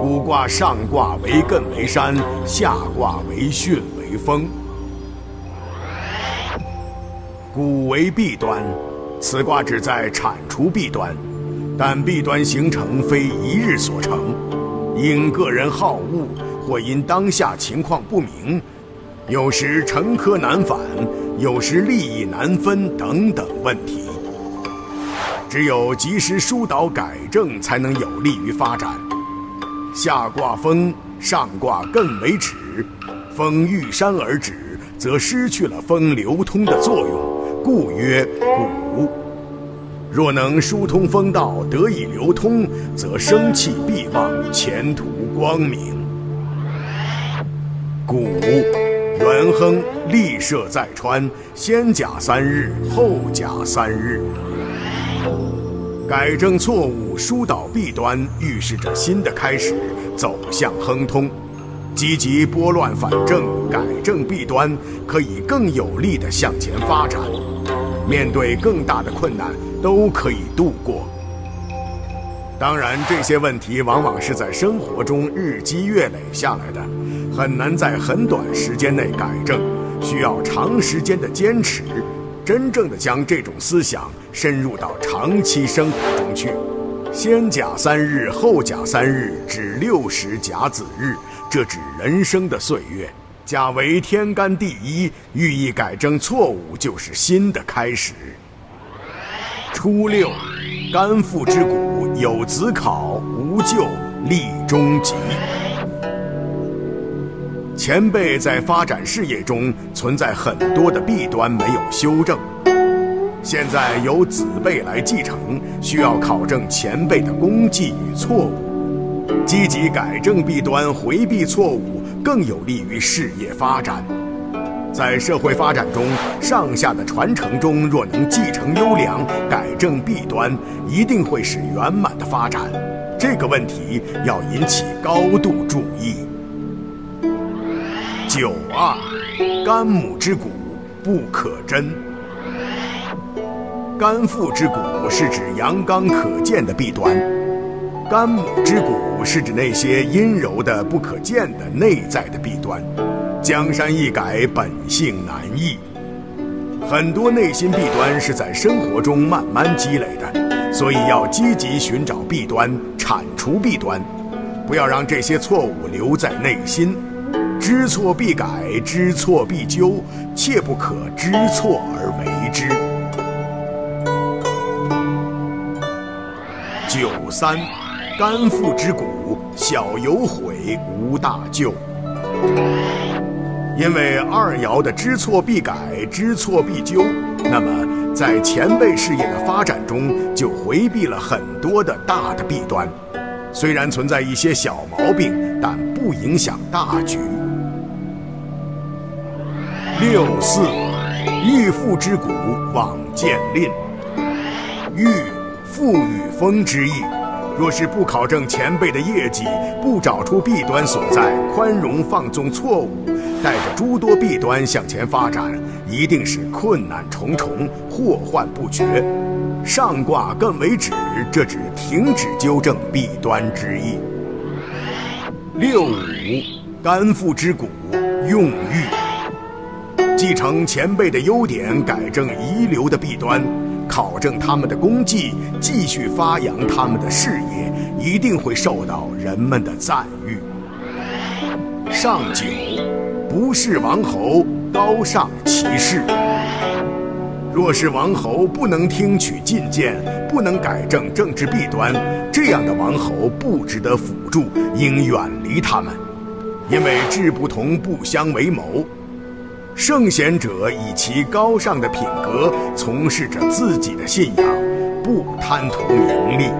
古卦上卦为艮为山，下卦为巽为风。古为弊端，此卦旨在铲除弊端，但弊端形成非一日所成，因个人好恶，或因当下情况不明，有时成科难返，有时利益难分等等问题。只有及时疏导改正，才能有利于发展。下卦风，上卦艮为止，风遇山而止，则失去了风流通的作用。故曰谷。若能疏通风道，得以流通，则生气必旺，前途光明。谷，元亨，立社在川，先甲三日，后甲三日。改正错误，疏导弊端，预示着新的开始，走向亨通。积极拨乱反正，改正弊端，可以更有力地向前发展。面对更大的困难，都可以度过。当然，这些问题往往是在生活中日积月累下来的，很难在很短时间内改正，需要长时间的坚持，真正的将这种思想深入到长期生活中去。先甲三日，后甲三日，指六十甲子日。这指人生的岁月，甲为天干地一，寓意改正错误就是新的开始。初六，肝父之谷，有子考，无咎，立中吉。前辈在发展事业中存在很多的弊端没有修正，现在由子辈来继承，需要考证前辈的功绩与错误。积极改正弊端，回避错误，更有利于事业发展。在社会发展中，上下的传承中，若能继承优良，改正弊端，一定会是圆满的发展。这个问题要引起高度注意。九二，肝母之骨，不可贞。肝父之骨是指阳刚可见的弊端。肝母之骨是指那些阴柔的、不可见的内在的弊端。江山易改，本性难移。很多内心弊端是在生活中慢慢积累的，所以要积极寻找弊端，铲除弊端，不要让这些错误留在内心。知错必改，知错必纠，切不可知错而为之。九三。肝腹之谷，小有悔，无大救。因为二爻的知错必改，知错必纠，那么在前辈事业的发展中，就回避了很多的大的弊端。虽然存在一些小毛病，但不影响大局。六四，遇父之谷，往见吝。遇，父与风之意。若是不考证前辈的业绩，不找出弊端所在，宽容放纵错误，带着诸多弊端向前发展，一定是困难重重，祸患不绝。上卦艮为止，这指停止纠正弊端之意。六五，肝腹之骨，用欲，继承前辈的优点，改正遗留的弊端。考证他们的功绩，继续发扬他们的事业，一定会受到人们的赞誉。上九，不是王侯，高尚其事。若是王侯不能听取进谏，不能改正政治弊端，这样的王侯不值得辅助，应远离他们，因为志不同不相为谋。圣贤者以其高尚的品格，从事着自己的信仰，不贪图名利。